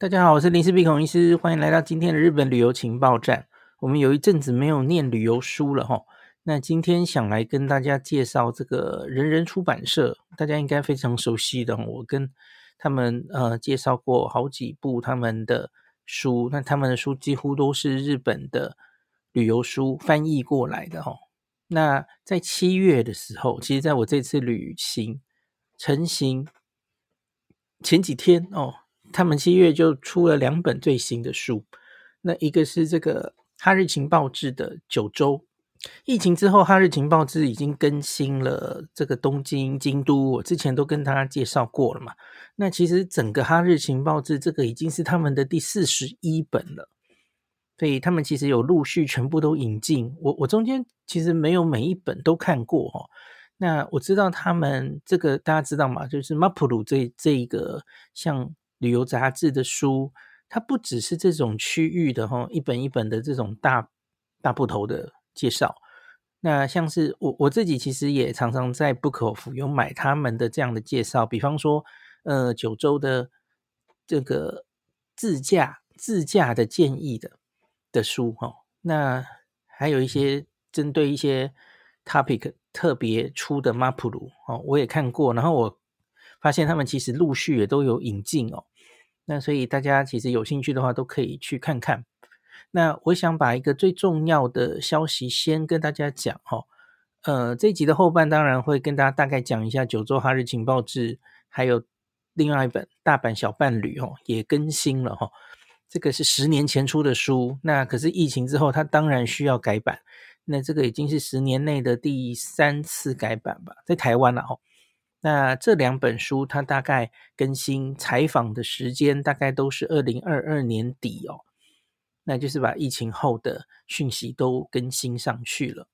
大家好，我是林氏璧孔医师，欢迎来到今天的日本旅游情报站。我们有一阵子没有念旅游书了哈，那今天想来跟大家介绍这个人人出版社，大家应该非常熟悉的。我跟他们呃介绍过好几部他们的书，那他们的书几乎都是日本的旅游书翻译过来的哈。那在七月的时候，其实在我这次旅行成行前几天哦。他们七月就出了两本最新的书，那一个是这个《哈日情报志》的九州。疫情之后，《哈日情报志》已经更新了这个东京、京都，我之前都跟大家介绍过了嘛。那其实整个《哈日情报志》这个已经是他们的第四十一本了，所以他们其实有陆续全部都引进。我我中间其实没有每一本都看过哦。那我知道他们这个大家知道吗？就是马普鲁这这一个像。旅游杂志的书，它不只是这种区域的哈，一本一本的这种大大部头的介绍。那像是我我自己其实也常常在 Book of 有买他们的这样的介绍，比方说呃九州的这个自驾自驾的建议的的书哈。那还有一些针对一些 topic 特别出的 MAPRU 哦，我也看过，然后我发现他们其实陆续也都有引进哦。那所以大家其实有兴趣的话，都可以去看看。那我想把一个最重要的消息先跟大家讲哈。呃，这一集的后半当然会跟大家大概讲一下九州哈日情报志，还有另外一本大阪小伴侣哦，也更新了哈。这个是十年前出的书，那可是疫情之后，它当然需要改版。那这个已经是十年内的第三次改版吧，在台湾了哈。那这两本书，它大概更新采访的时间，大概都是二零二二年底哦。那就是把疫情后的讯息都更新上去了。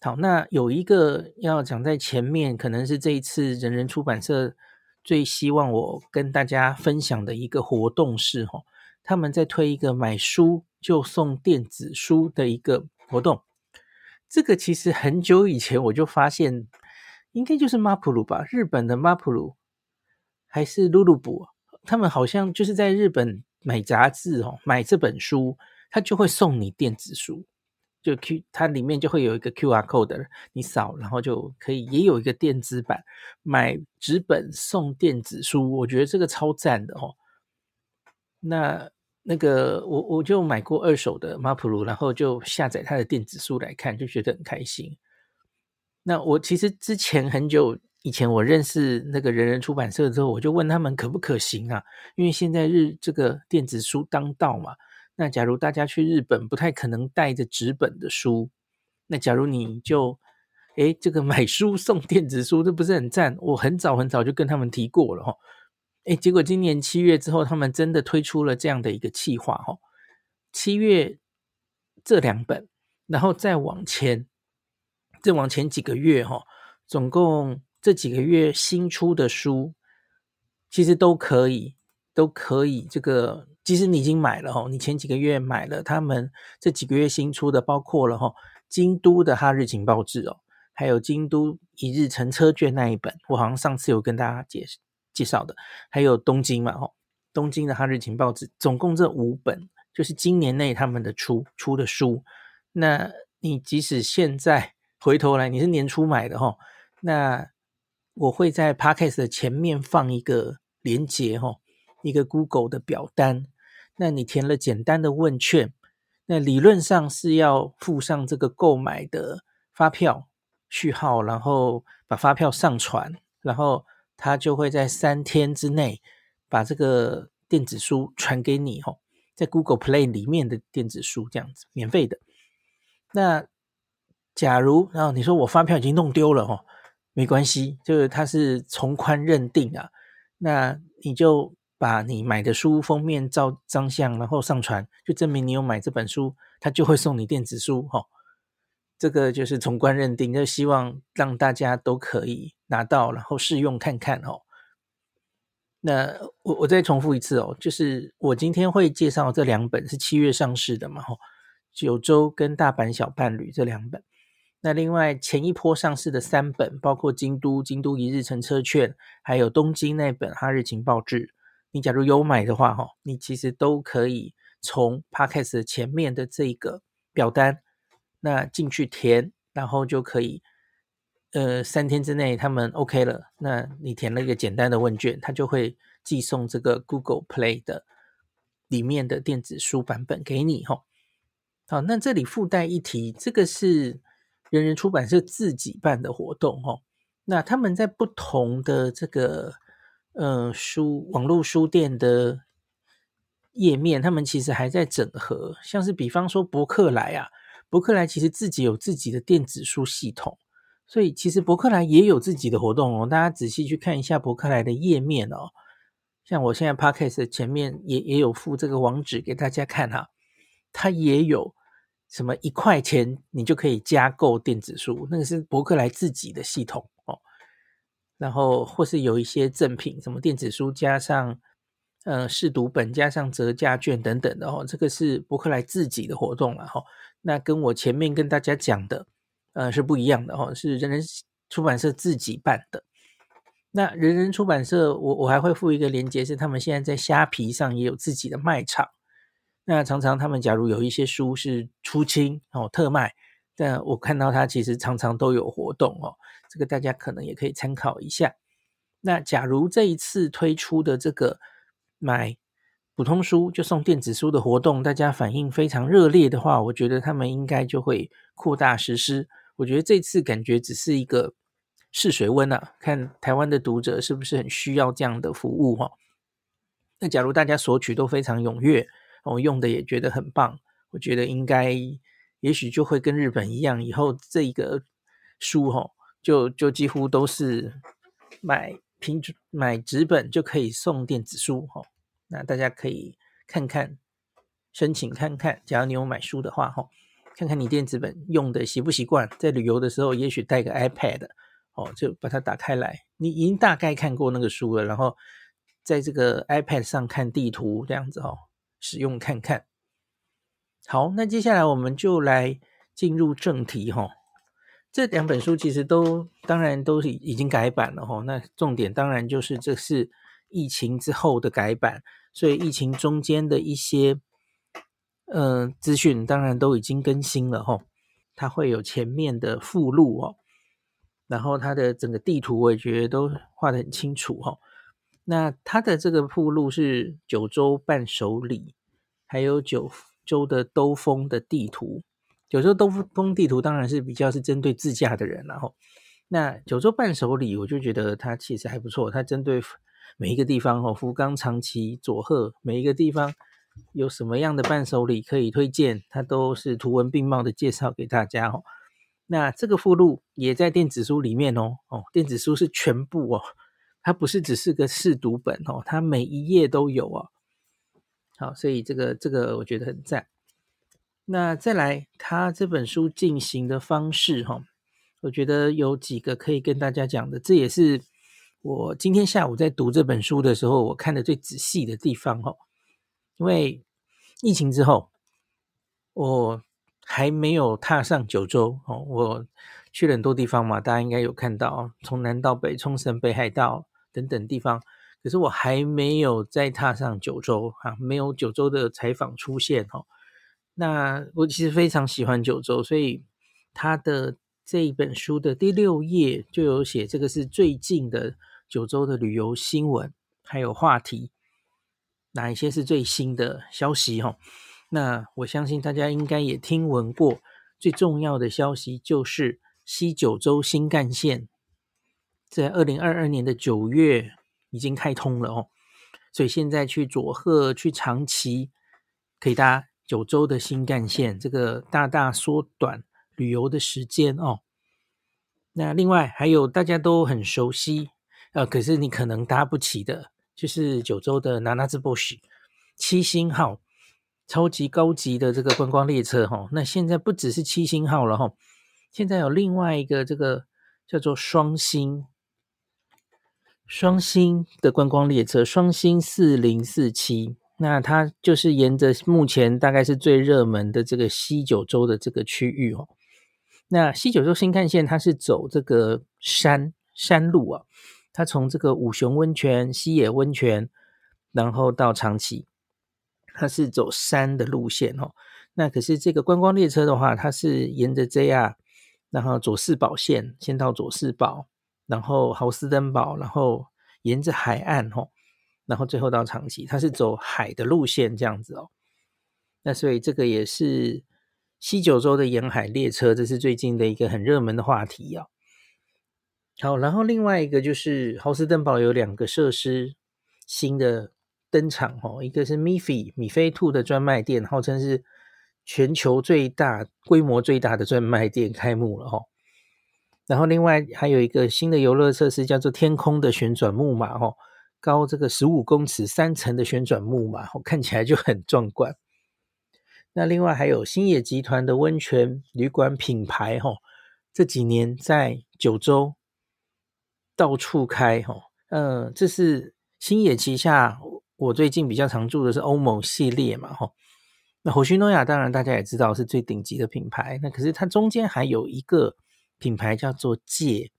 好，那有一个要讲在前面，可能是这一次人人出版社最希望我跟大家分享的一个活动是哦，他们在推一个买书就送电子书的一个活动。这个其实很久以前我就发现。应该就是 MAPRU 吧，日本的 MAPRU 还是 Lulubu，他们好像就是在日本买杂志哦，买这本书，他就会送你电子书，就 Q，它里面就会有一个 QR code，你扫，然后就可以也有一个电子版，买纸本送电子书，我觉得这个超赞的哦。那那个我我就买过二手的 MAPRU，然后就下载它的电子书来看，就觉得很开心。那我其实之前很久以前，我认识那个人人出版社之后，我就问他们可不可行啊？因为现在日这个电子书当道嘛。那假如大家去日本不太可能带着纸本的书，那假如你就诶这个买书送电子书，这不是很赞？我很早很早就跟他们提过了哈。诶结果今年七月之后，他们真的推出了这样的一个计划哈。七月这两本，然后再往前。再往前几个月哈，总共这几个月新出的书，其实都可以，都可以。这个即使你已经买了哈，你前几个月买了，他们这几个月新出的，包括了哈京都的哈日情报志哦，还有京都一日乘车券那一本，我好像上次有跟大家介介绍的，还有东京嘛哈，东京的哈日情报志，总共这五本就是今年内他们的出出的书。那你即使现在。回头来，你是年初买的齁，那我会在 Podcast 的前面放一个连结齁，一个 Google 的表单。那你填了简单的问卷，那理论上是要附上这个购买的发票序号，然后把发票上传，然后他就会在三天之内把这个电子书传给你齁，在 Google Play 里面的电子书这样子，免费的。那假如然后你说我发票已经弄丢了哦，没关系，就是它是从宽认定啊，那你就把你买的书封面照张相，然后上传，就证明你有买这本书，它就会送你电子书哈。这个就是从宽认定，就希望让大家都可以拿到，然后试用看看哦。那我我再重复一次哦，就是我今天会介绍这两本是七月上市的嘛，吼，九州跟大阪小伴侣这两本。那另外前一波上市的三本，包括京都京都一日乘车券，还有东京那本哈日情报志，你假如有买的话，哈，你其实都可以从 Podcast 前面的这个表单，那进去填，然后就可以，呃，三天之内他们 OK 了，那你填了一个简单的问卷，他就会寄送这个 Google Play 的里面的电子书版本给你，哈。好，那这里附带一提，这个是人人出版社自己办的活动，哦。那他们在不同的这个呃书网络书店的页面，他们其实还在整合，像是比方说博客来啊，博客来其实自己有自己的电子书系统，所以其实博客来也有自己的活动哦。大家仔细去看一下博客来的页面哦，像我现在 Podcast 前面也也有附这个网址给大家看哈、它也有什么一块钱你就可以加购电子书，那个是博客来自己的系统哦。然后或是有一些赠品，什么电子书加上呃试读本加上折价券等等的哦，这个是博客来自己的活动了哈。那跟我前面跟大家讲的呃是不一样的哈，是人人出版社自己办的。那人人出版社，我我还会附一个链接，是他们现在在虾皮上也有自己的卖场。那常常他们假如有一些书是出清哦特卖。但我看到它其实常常都有活动哦，这个大家可能也可以参考一下。那假如这一次推出的这个买普通书就送电子书的活动，大家反应非常热烈的话，我觉得他们应该就会扩大实施。我觉得这次感觉只是一个试水温啊，看台湾的读者是不是很需要这样的服务哈。那假如大家索取都非常踊跃，我用的也觉得很棒，我觉得应该。也许就会跟日本一样，以后这一个书哈，就就几乎都是买平买纸本就可以送电子书哈。那大家可以看看申请看看，假如你有买书的话哈，看看你电子本用的习不习惯，在旅游的时候也许带个 iPad 哦，就把它打开来，你已经大概看过那个书了，然后在这个 iPad 上看地图这样子哦，使用看看。好，那接下来我们就来进入正题哈。这两本书其实都当然都是已经改版了哈。那重点当然就是这是疫情之后的改版，所以疫情中间的一些呃资讯当然都已经更新了哈。它会有前面的附录哦，然后它的整个地图我也觉得都画得很清楚哈。那它的这个附录是九州伴手礼，还有九。州的兜风的地图，九州兜风地图当然是比较是针对自驾的人，然后那九州伴手礼，我就觉得它其实还不错，它针对每一个地方哦，福冈、长崎、佐贺，每一个地方有什么样的伴手礼可以推荐，它都是图文并茂的介绍给大家哦。那这个附录也在电子书里面哦，哦，电子书是全部哦，它不是只是个试读本哦，它每一页都有哦。好，所以这个这个我觉得很赞。那再来，他这本书进行的方式哈，我觉得有几个可以跟大家讲的。这也是我今天下午在读这本书的时候，我看的最仔细的地方哦。因为疫情之后，我还没有踏上九州哦，我去了很多地方嘛，大家应该有看到，从南到北，冲绳、北海道等等地方。可是我还没有再踏上九州哈，没有九州的采访出现哈。那我其实非常喜欢九州，所以他的这一本书的第六页就有写，这个是最近的九州的旅游新闻，还有话题，哪一些是最新的消息哈？那我相信大家应该也听闻过，最重要的消息就是西九州新干线在二零二二年的九月。已经开通了哦，所以现在去佐贺、去长崎可以搭九州的新干线，这个大大缩短旅游的时间哦。那另外还有大家都很熟悉，呃，可是你可能搭不起的，就是九州的ななつ星七星号，超级高级的这个观光列车哈、哦。那现在不只是七星号了哈、哦，现在有另外一个这个叫做双星。 双星的观光列车，双星四零四七，那它就是沿着目前大概是最热门的这个西九州的这个区域哦。那西九州新干线它是走这个山山路啊，它从这个五熊温泉、西野温泉然后到长崎，它是走山的路线哦。那可是这个观光列车的话，它是沿着 JR，然后佐世保线先到佐世保，然后豪斯登堡，然后沿着海岸吼，然后最后到长崎，它是走海的路线这样子哦。那所以这个也是西九州的沿海列车，这是最近的一个很热门的话题啊。好，然后另外一个就是豪斯登堡有两个设施新的登场哦，一个是 Miffy 米菲兔的专卖店，号称是。全球最大规模最大的专卖店开幕了哈，然后另外还有一个新的游乐设施叫做天空的旋转木马哦，高这个十五公尺三层的旋转木马，看起来就很壮观。那另外还有星野集团的温泉旅馆品牌哦，这几年在九州到处开哈，嗯，这是星野旗下我最近比较常住的是欧盟系列嘛哦。那虹夕诺亚当然大家也知道是最顶级的品牌，那可是它中间还有一个品牌叫做界，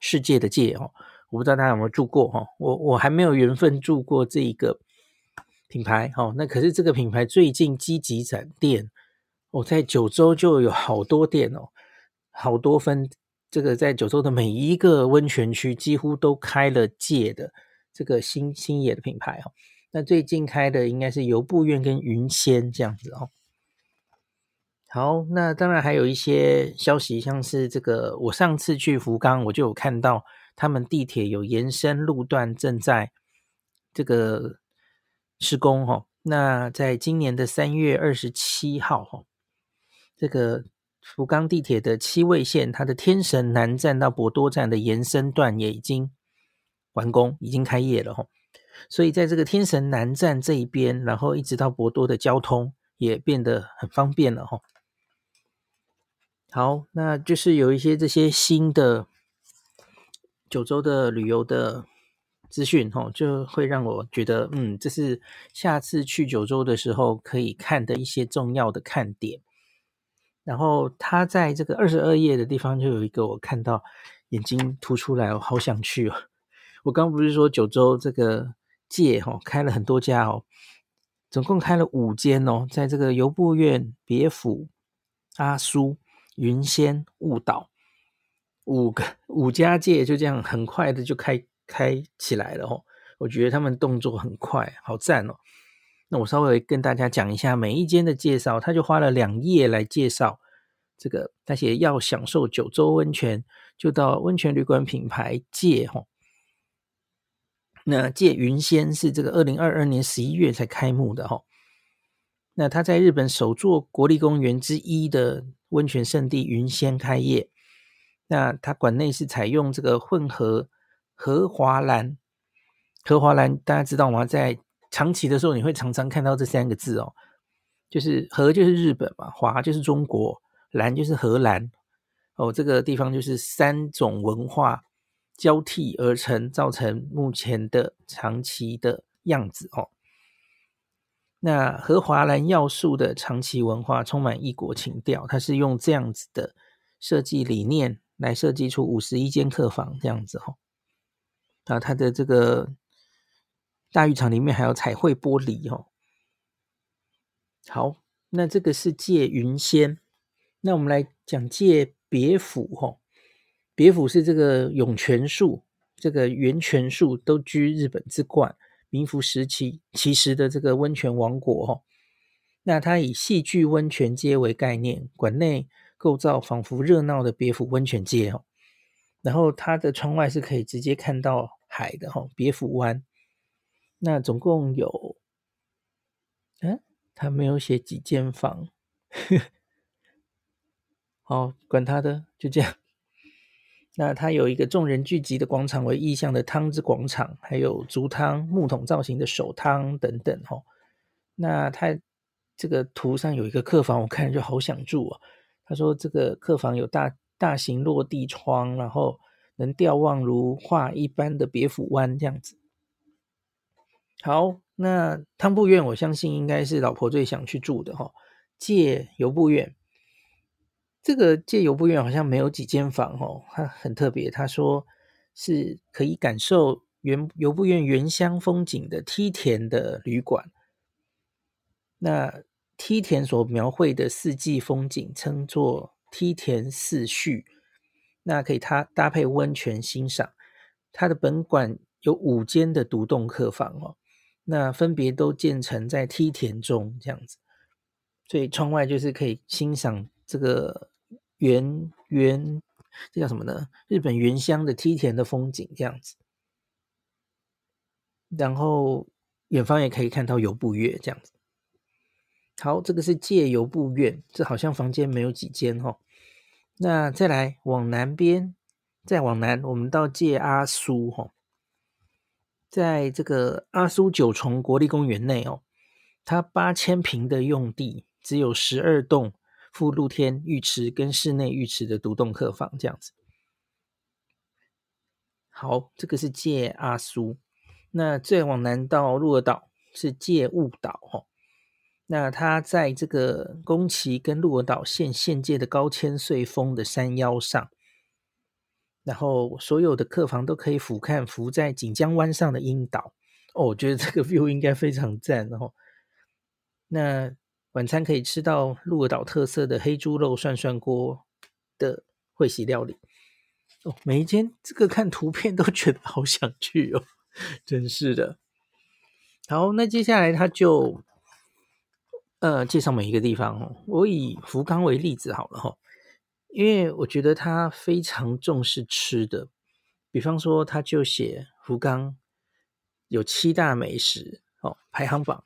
世界的界哦，我不知道大家有没有住过哈，我我还没有缘分住过这一个品牌哈，那可是这个品牌最近积极展店，我在九州就有好多店哦，好多分这个在九州的每一个温泉区几乎都开了界的这个星星野的品牌哈。那最近开的应该是由布院跟云仙这样子哦。好，那当然还有一些消息，像是这个，我上次去福冈，我就有看到他们地铁有延伸路段正在这个施工哈。那在今年的三月二十七号哈，这个福冈地铁的七位线，它的天神南站到博多站的延伸段也已经完工，已经开业了哈。所以在这个天神南站这一边，然后一直到博多的交通也变得很方便了哈。好，那就是有一些这些新的九州的旅游的资讯哈，就会让我觉得，嗯，这是下次去九州的时候可以看的一些重要的看点。然后他在这个二十二页的地方就有一个我看到眼睛凸出来，我好想去哦。我刚不是说九州这个。界哈开了很多家哦，总共开了五间哦，在这个游步院、别府、阿苏、云仙、雾岛五个五家界就这样很快的就开开起来了哦。我觉得他们动作很快，好赞哦。那我稍微跟大家讲一下每一间的介绍，他就花了两页来介绍这个，他写要享受九州温泉，就到温泉旅馆品牌界哈。那界云仙是这个二零二二年十一月才开幕的哈，那它在日本首座国立公园之一的温泉胜地云仙开业，那它馆内是采用这个混合和华兰，和华兰大家知道吗？在长崎的时候你会常常看到这三个字哦，就是和就是日本嘛，华就是中国，兰就是荷兰哦，这个地方就是三种文化。交替而成，造成目前的长崎的样子哦。那和华兰要素的长崎文化充满异国情调，它是用这样子的设计理念来设计出五十一间客房这样子哦。啊，它的这个大浴场里面还有彩绘玻璃哦。好，那这个是借云仙，那我们来讲借别府哦。别府是这个涌泉树，这个源泉树都居日本之冠，名副实其其实的这个温泉王国哦。那它以戏剧温泉街为概念，馆内构造仿佛热闹的别府温泉街哦。然后它的窗外是可以直接看到海的哈，别府湾。那总共有，嗯，它没有写几间房，好，管他的，就这样。那它有一个众人聚集的广场为意象的汤之广场，还有竹汤木桶造型的手汤等等哈。那它这个图上有一个客房，我看就好想住啊。他说这个客房有大大型落地窗，然后能眺望如画一般的别府湾这样子。好，那汤布院我相信应该是老婆最想去住的哈。界由布院。这个借由布院好像没有几间房哦，它很特别。他说是可以感受原由布院原乡风景的梯田的旅馆。那梯田所描绘的四季风景称作梯田四序，那可以它搭配温泉欣赏。它的本馆有五间的独栋客房哦，那分别都建成在梯田中这样子，所以窗外就是可以欣赏这个原原这叫什么呢？日本原乡的梯田的风景这样子。然后远方也可以看到游步月这样子。好，这个是借游步院，这好像房间没有几间哦。那再来往南边，再往南，我们到借阿苏哈，在这个阿苏九重国立公园内哦，它八千坪的用地，只有十二栋附露天浴池跟室内浴池的独栋客房这样子。好，这个是借阿苏。那再往南到鹿儿岛是借雾岛哈，那它在这个宫崎跟鹿儿岛县县界的高千穗峰的山腰上，然后所有的客房都可以俯瞰浮在锦江湾上的樱岛哦，我觉得这个 view 应该非常赞哦。那晚餐可以吃到鹿儿岛特色的黑猪肉涮涮锅的会席料理哦，每一间这个看图片都觉得好想去哦。真是的，好，那接下来他就呃介绍每一个地方哦。我以福冈为例子好了哈，因为我觉得他非常重视吃的，比方说他就写福冈有七大美食哦，排行榜。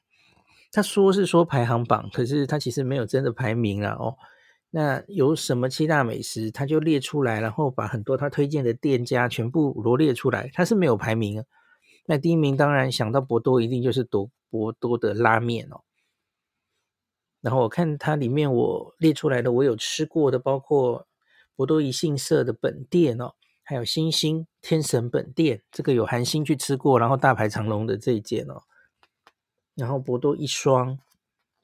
他说是说排行榜，可是他其实没有真的排名啊哦。那有什么七大美食，他就列出来，然后把很多他推荐的店家全部罗列出来，他是没有排名。那第一名当然想到博多，一定就是多博多的拉面哦。然后我看它里面我列出来的，我有吃过的，包括博多一幸社的本店哦，还有新星天神本店，这个有韩星去吃过，然后大排长龙的这一间哦。然后博多一双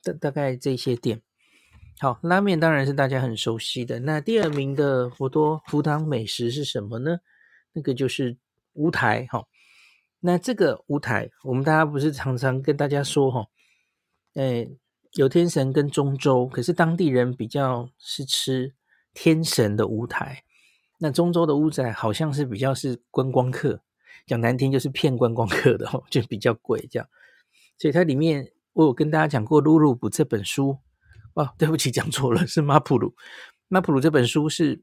大大概这些店。好，拉面当然是大家很熟悉的。那第二名的博多福堂美食是什么呢？那个就是乌台哈。那这个乌台，我们大家不是常常跟大家说哈，诶，有天神跟中州，可是当地人比较是吃天神的乌台，那中州的屋仔好像是比较是观光客，讲难听就是骗观光客的哦，就比较贵这样。所以它里面我有跟大家讲过《鲁鲁布》这本书，哦，对不起，讲错了，是《马普鲁》。《马普鲁》这本书是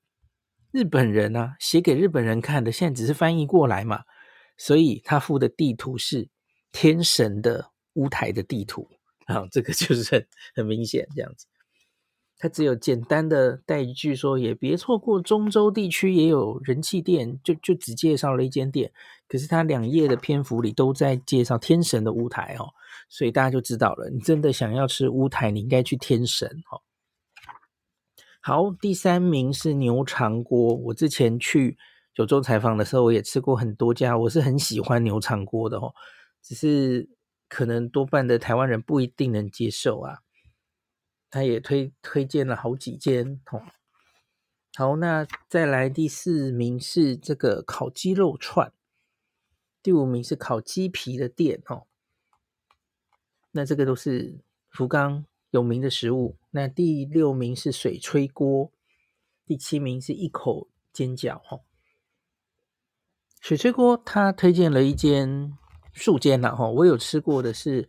日本人啊写给日本人看的，现在只是翻译过来嘛。所以他附的地图是天神的屋台的地图啊，这个就是很很明显这样子。他只有简单的带一句说，也别错过中州地区也有人气店，就就只介绍了一间店。可是他两页的篇幅里都在介绍天神的屋台哦，所以大家就知道了，你真的想要吃屋台，你应该去天神哦。好，第三名是牛肠锅，我之前去。九州采访的时候，我也吃过很多家，我是很喜欢牛肠锅的哦，只是可能多半的台湾人不一定能接受啊。他也推推荐了好几间哦。好，那再来第四名是这个烤鸡肉串，第五名是烤鸡皮的店哦。那这个都是福冈有名的食物。那第六名是水炊锅，第七名是一口煎饺哦。水炊锅，他推荐了一间数间呐，哈，我有吃过的是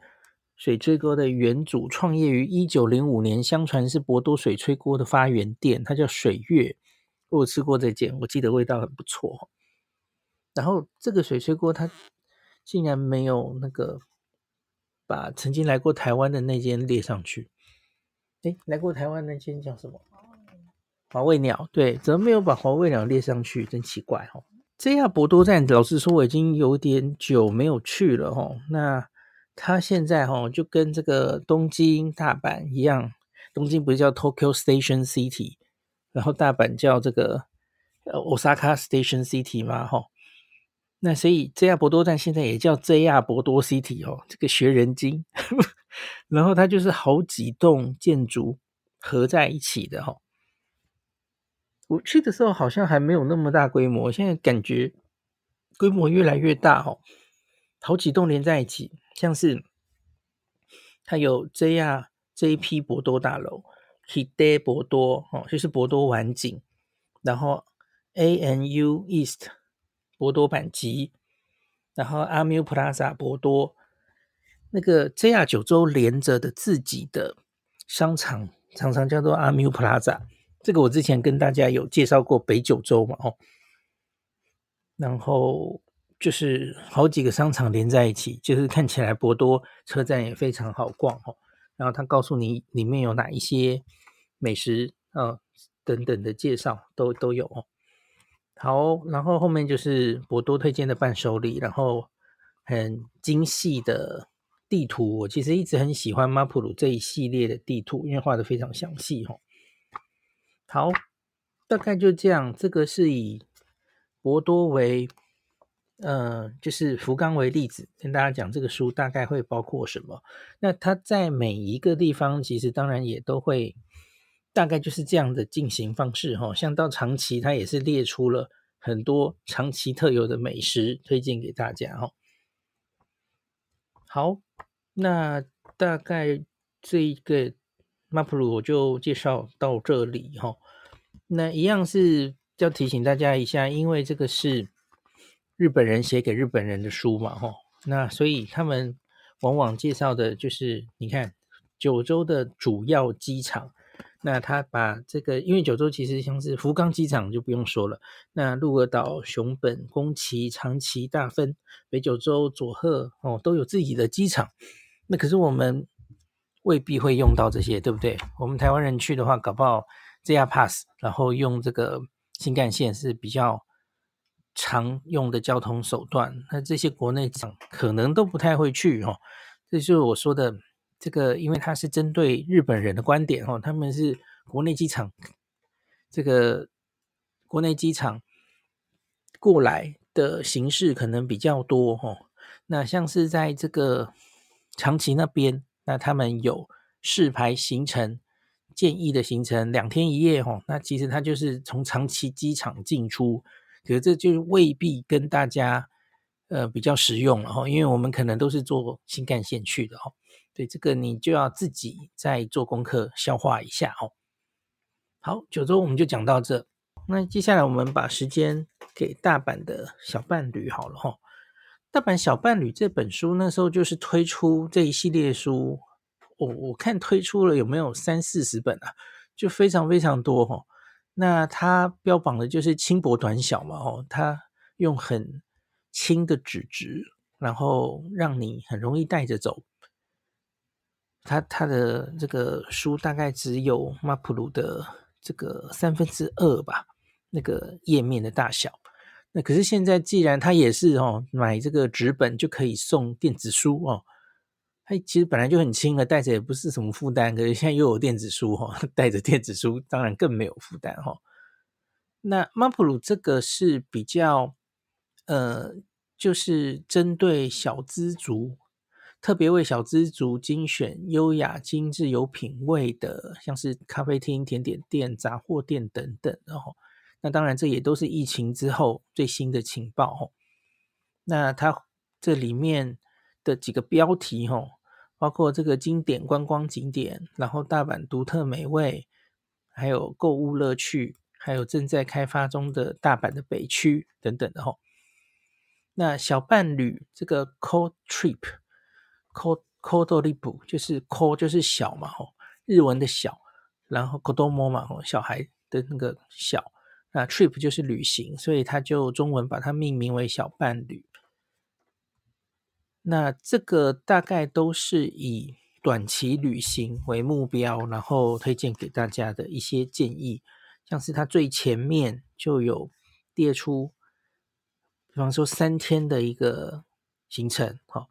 水炊锅的原主，创业于一九零五年，相传是博多水炊锅的发源店，它叫水月，我有吃过这间，我记得味道很不错。然后这个水炊锅，它竟然没有那个把曾经来过台湾的那间列上去。诶，来过台湾那间叫什么？华味鸟，对，怎么没有把华味鸟列上去？真奇怪哈。JR 博多站，老实说，我已经有点久没有去了齁。那它现在齁就跟这个东京、大阪一样，东京不是叫 Tokyo Station City，然后大阪叫这个呃 Osaka Station City 吗？齁，那所以 JR 博多站现在也叫 JR 博多 City 哦，这个学人精。然后它就是好几栋建筑合在一起的齁。我去的时候好像还没有那么大规模，现在感觉规模越来越大哦，好几栋连在一起，像是它有 JR JP 博多大楼，Hide 博多哦，就是博多晚景，然后 ANU East 博多阪急，然后 Amu Plaza 博多，那个 JR 九州连着的自己的商场，常常叫做 Amu Plaza。这个我之前跟大家有介绍过北九州嘛，哦，然后就是好几个商场连在一起，就是看起来博多车站也非常好逛哦。然后他告诉你里面有哪一些美食啊、等等的介绍都都有哦。好，然后后面就是博多推荐的伴手礼，然后很精细的地图。我其实一直很喜欢马普鲁这一系列的地图，因为画得非常详细哦。好，大概就这样。这个是以博多为，呃，就是福冈为例子，跟大家讲这个书大概会包括什么。那它在每一个地方，其实当然也都会，大概就是这样的进行方式哈。像到长崎，它也是列出了很多长崎特有的美食推荐给大家哈。好，那大概这一个。马普鲁我就介绍到这里哈，那一样是要提醒大家一下，因为这个是日本人写给日本人的书嘛哈，那所以他们往往介绍的就是你看九州的主要机场，那他把这个因为九州其实像是福冈机场就不用说了，那鹿儿岛、熊本、宫崎、长崎、大分、北九州、佐贺哦都有自己的机场，那可是我们。未必会用到这些，对不对？我们台湾人去的话，搞不好 JR Pass，然后用这个新干线是比较常用的交通手段。那这些国内场可能都不太会去哦。这就是我说的这个，因为它是针对日本人的观点哦，他们是国内机场，这个国内机场过来的形式可能比较多哦。那像是在这个长崎那边。那他们有试排行程建议的行程两天一夜吼，那其实它就是从长崎机场进出，可是这就是未必跟大家呃比较实用了哈，因为我们可能都是坐新干线去的哈，对，这个你就要自己再做功课消化一下哦。好，九州我们就讲到这，那接下来我们把时间给大阪的小伴侣好了吼。大阪小伴侣这本书那时候就是推出这一系列书，我我看推出了有没有三四十本啊，就非常非常多哈。那它标榜的就是轻薄短小嘛，哦，它用很轻的纸质，然后让你很容易带着走。它它的这个书大概只有马普鲁的这个三分之二吧，那个页面的大小。那可是现在，既然它也是哦，买这个纸本就可以送电子书哦，它其实本来就很轻了，带着也不是什么负担。可是现在又有电子书哈，带着电子书当然更没有负担哈。那马普鲁这个是比较呃，就是针对小资族，特别为小资族精选优雅、精致、有品味的，像是咖啡厅、甜点店、杂货店等等，然后。那当然，这也都是疫情之后最新的情报哦。那它这里面的几个标题哦，包括这个经典观光景点，然后大阪独特美味，还有购物乐趣，还有正在开发中的大阪的北区等等的哦。那小伴侣这个 Cold Trip Call Trip，Call Call Trip 就是 K 就是小嘛哦，日文的小，然后 Kodomo 嘛哦，小孩的那个小。那 trip 就是旅行，所以他就中文把它命名为小伴侣。那这个大概都是以短期旅行为目标，然后推荐给大家的一些建议，像是它最前面就有列出，比方说三天的一个行程，好，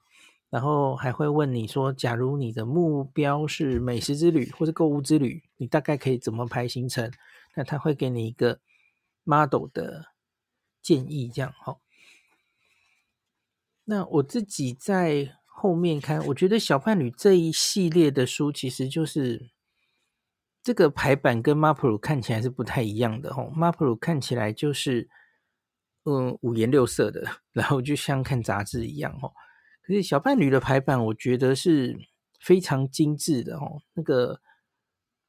然后还会问你说，假如你的目标是美食之旅或者购物之旅，你大概可以怎么排行程？那他会给你一个。model 的建议这样哈，那我自己在后面看，我觉得小伴侣这一系列的书其实就是这个排版跟马普鲁看起来是不太一样的哈。马普鲁看起来就是嗯五颜六色的，然后就像看杂志一样哦。可是小伴侣的排版，我觉得是非常精致的哦，那个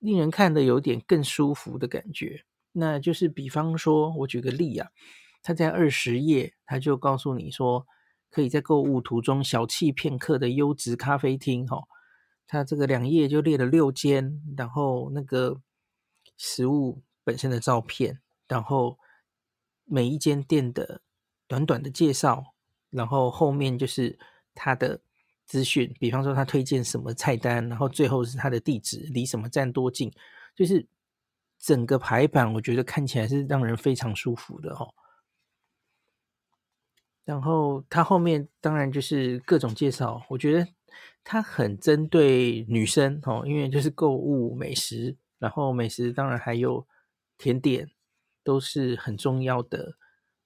令人看的有点更舒服的感觉。那就是比方说，我举个例啊，他在二十页，他就告诉你说，可以在购物途中小憩片刻的优质咖啡厅哈。他这个两页就列了六间，然后那个食物本身的照片，然后每一间店的短短的介绍，然后后面就是。他的资讯，比方说他推荐什么菜单，然后最后是他的地址，离什么站多近，就是整个排版，我觉得看起来是让人非常舒服的哦。然后他后面当然就是各种介绍，我觉得他很针对女生哦，因为就是购物美食，然后美食当然还有甜点，都是很重要的。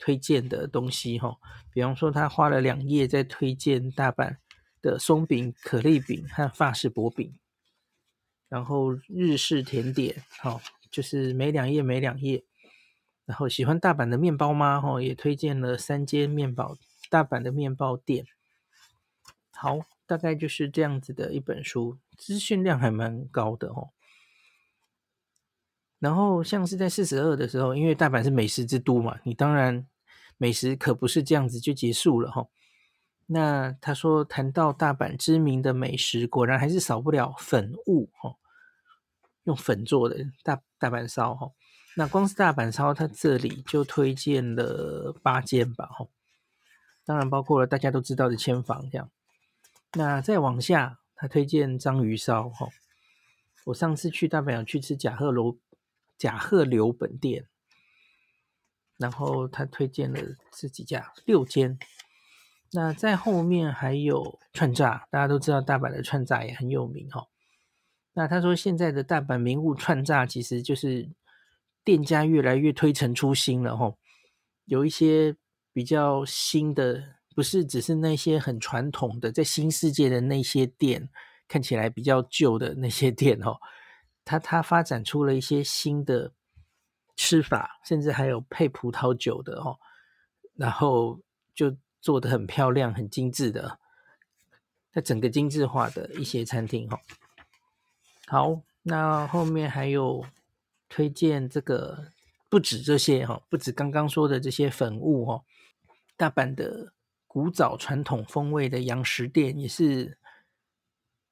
推荐的东西哈，比方说他花了两页在推荐大阪的松饼、可丽饼和法式薄饼，然后日式甜点，好，就是每两页每两页。然后喜欢大阪的面包吗？哈，也推荐了三间面包，大阪的面包店。好，大概就是这样子的一本书，资讯量还蛮高的哦。然后像是在四十二的时候，因为大阪是美食之都嘛，你当然。美食可不是这样子就结束了哈。那他说谈到大阪知名的美食，果然还是少不了粉物哈，用粉做的大大阪烧哈。那光是大阪烧，他这里就推荐了八间吧哈。当然包括了大家都知道的千房这样。那再往下，他推荐章鱼烧哈。我上次去大阪有去吃甲贺楼甲贺流本店。然后他推荐了这几家六间，那在后面还有串炸，大家都知道大阪的串炸也很有名哈。那他说现在的大阪名物串炸其实就是店家越来越推陈出新了哈，有一些比较新的，不是只是那些很传统的在新世界的那些店，看起来比较旧的那些店哦，他他发展出了一些新的。吃法，甚至还有配葡萄酒的哦，然后就做得很漂亮、很精致的，在整个精致化的一些餐厅哦。好，那后面还有推荐这个，不止这些哈，不止刚刚说的这些粉物哦，大阪的古早传统风味的洋食店也是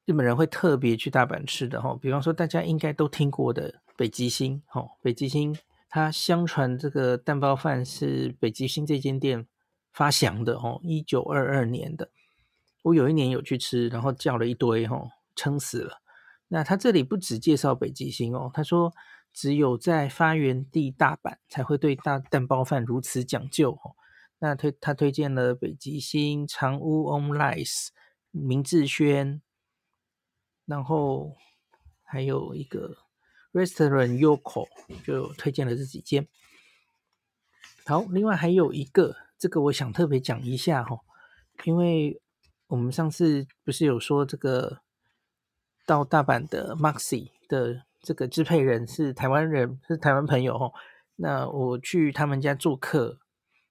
日本人会特别去大阪吃的哈。比方说，大家应该都听过的北极星哦，北极星。他相传这个蛋包饭是北极星这间店发祥的哦，一九二二年的。我有一年有去吃，然后叫了一堆哦，撑死了。那他这里不只介绍北极星哦，他说只有在发源地大阪才会对大蛋包饭如此讲究哦。那推他推荐了北极星、长屋 On Rice、明治轩，然后还有一个。Restaurant Yoko 就推荐了这几间。好，另外还有一个，这个我想特别讲一下哈，因为我们上次不是有说这个到大阪的 Maxi 的这个支配人是台湾人，是台湾朋友哈。那我去他们家做客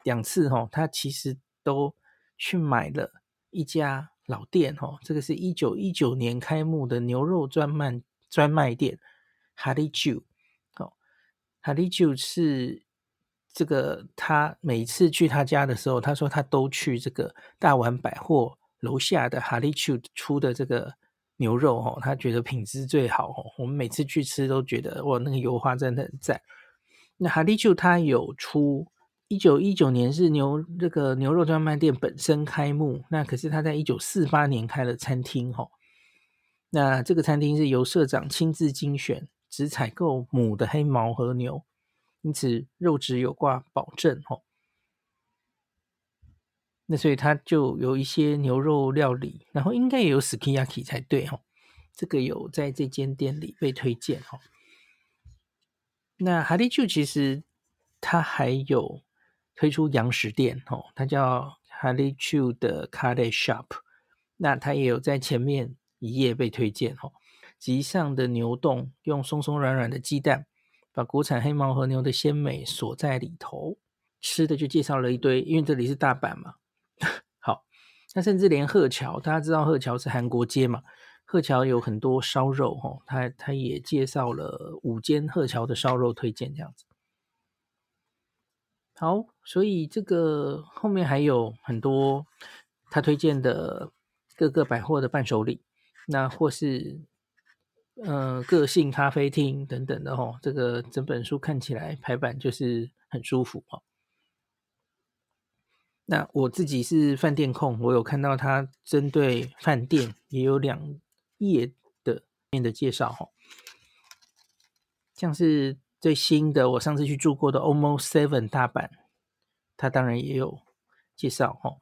两次哈，他其实都去买了一家老店哈，这个是一九一九年开幕的牛肉专卖专卖店。哈利酒，哦，哈利酒是这个，他每次去他家的时候，他说他都去这个大丸百货楼下的哈利酒出的这个牛肉，哦，他觉得品质最好，哦，我们每次去吃都觉得哇，那个油花真的很赞。那哈利酒他有出一九一九年是牛这个牛肉专卖店本身开幕，那可是他在一九四八年开了餐厅，哦，那这个餐厅是由社长亲自精选。只采购母的黑毛和牛，因此肉质有挂保证哦。那所以它就有一些牛肉料理，然后应该也有 skiyaki 才对哦。这个有在这间店里被推荐哦。那哈利 Q 其实它还有推出洋食店哦，它叫哈利 Q 的 Kare Shop，那它也有在前面一页被推荐哦。极上的牛洞，用松松软软的鸡蛋，把国产黑毛和牛的鲜美锁在里头。吃的就介绍了一堆，因为这里是大阪嘛。好，那甚至连鹤桥，大家知道鹤桥是韩国街嘛？鹤桥有很多烧肉哦，他他也介绍了五间鹤桥的烧肉推荐这样子。好，所以这个后面还有很多他推荐的各个百货的伴手礼，那或是呃个性咖啡厅等等的哦。这个整本书看起来排版就是很舒服哦。那我自己是饭店控，我有看到他针对饭店也有两页的面的介绍哈，像是最新的我上次去住过的 Almost Seven 大阪，他当然也有介绍哈。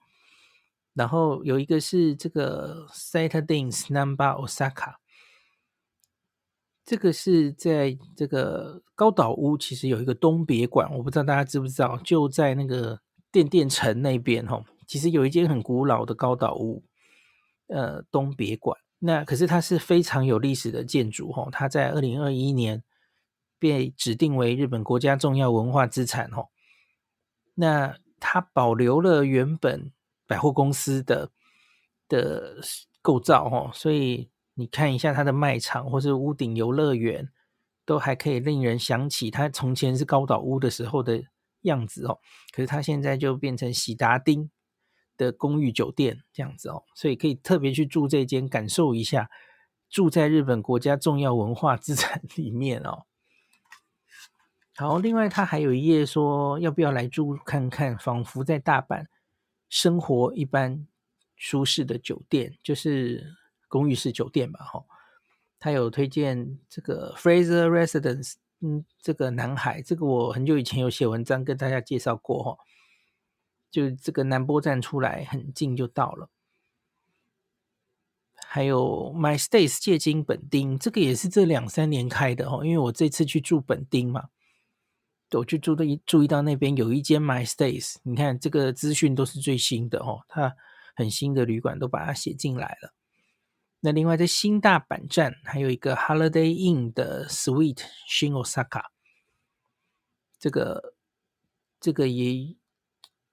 然后有一个是这个 Saturday's Namba Osaka，这个是在这个高岛屋，其实有一个东别馆，我不知道大家知不知道，就在那个。电电城那边哈，其实有一间很古老的高岛屋，呃，东别馆。那可是它是非常有历史的建筑哈，它在二零二一年被指定为日本国家重要文化资产哈。那它保留了原本百货公司的的构造哈，所以你看一下它的卖场或是屋顶游乐园，都还可以令人想起它从前是高岛屋的时候的。样子哦，可是它现在就变成喜达丁的公寓酒店这样子哦，所以可以特别去住这间，感受一下住在日本国家重要文化资产里面哦。好，另外它还有一页说要不要来住看看，仿佛在大阪生活一般舒适的酒店，就是公寓式酒店吧？哈，他有推荐这个 Fraser Residence。嗯，这个南海，这个我很久以前有写文章跟大家介绍过哈，就这个南波站出来很近就到了。还有 My Stays 借金本町，这个也是这两三年开的哈，因为我这次去住本町嘛，我就注意注意到那边有一间 My Stays，你看这个资讯都是最新的哦，它很新的旅馆都把它写进来了。那另外在新大阪站还有一个 Holiday Inn 的 Suite 新 Osaka，这个这个也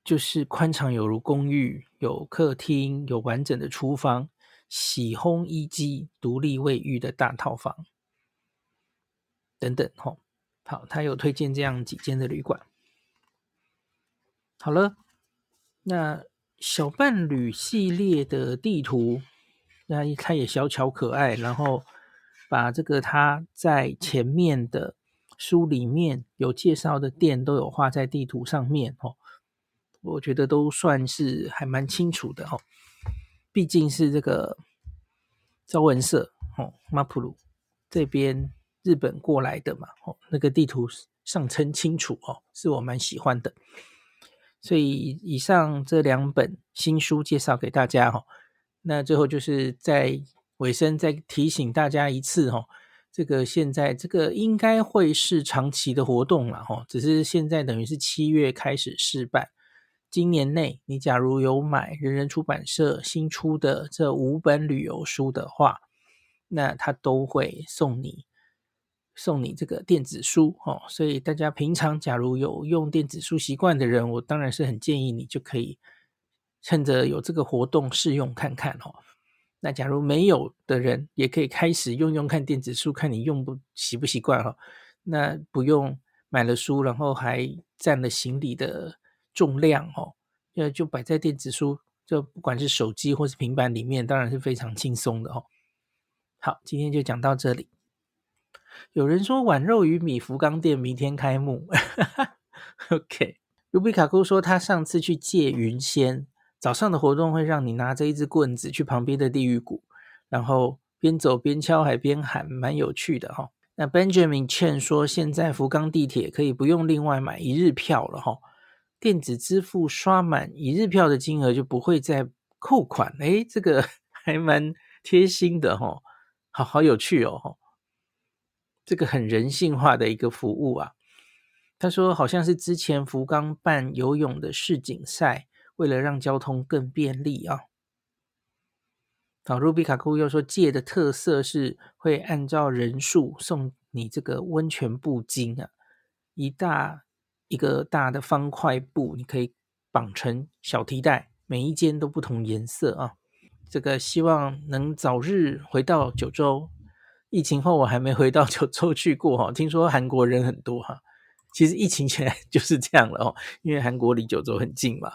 就是宽敞有如公寓，有客厅，有完整的厨房，洗烘衣机，独立卫浴的大套房等等吼。好，他有推荐这样几间的旅馆。好了，那小伴侣系列的地图。那它也小巧可爱，然后把这个他在前面的书里面有介绍的店都有画在地图上面哦，我觉得都算是还蛮清楚的哦，毕竟是这个朝文社哦马普鲁这边日本过来的嘛哦，那个地图上称清楚哦，是我蛮喜欢的，所以以上这两本新书介绍给大家哈。那最后就是在尾声再提醒大家一次哈，这个现在这个应该会是长期的活动了哈，只是现在等于是七月开始试办，今年内你假如有买人人出版社新出的这五本旅游书的话，那他都会送你送你这个电子书哦，所以大家平常假如有用电子书习惯的人，我当然是很建议你就可以。趁着有这个活动试用看看哦，那假如没有的人也可以开始用用看电子书，看你用不习不习惯哈。那不用买了书，然后还占了行李的重量哦，就就摆在电子书，就不管是手机或是平板里面，当然是非常轻松的哦。好，今天就讲到这里。有人说碗肉与米福冈店明天开幕，OK。卢比卡姑说他上次去借云仙。早上的活动会让你拿着一支棍子去旁边的地狱谷，然后边走边敲还边喊，蛮有趣的哈。那 Benjamin Chen 说，现在福冈地铁可以不用另外买一日票了哈，电子支付刷满一日票的金额就不会再扣款。诶，这个 还蛮贴心的哈，好好有趣哦，这个很人性化的一个服务啊。他说好像是之前福冈办游泳的世锦赛。为了让交通更便利啊，好，Ruby 卡库又说，借的特色是会按照人数送你这个温泉布巾啊，一大一个大的方块布，你可以绑成小提袋，每一间都不同颜色啊。这个希望能早日回到九州。疫情后我还没回到九州去过哈，听说韩国人很多哈。其实疫情前 就是这样了哦，因为韩国离九州很近嘛。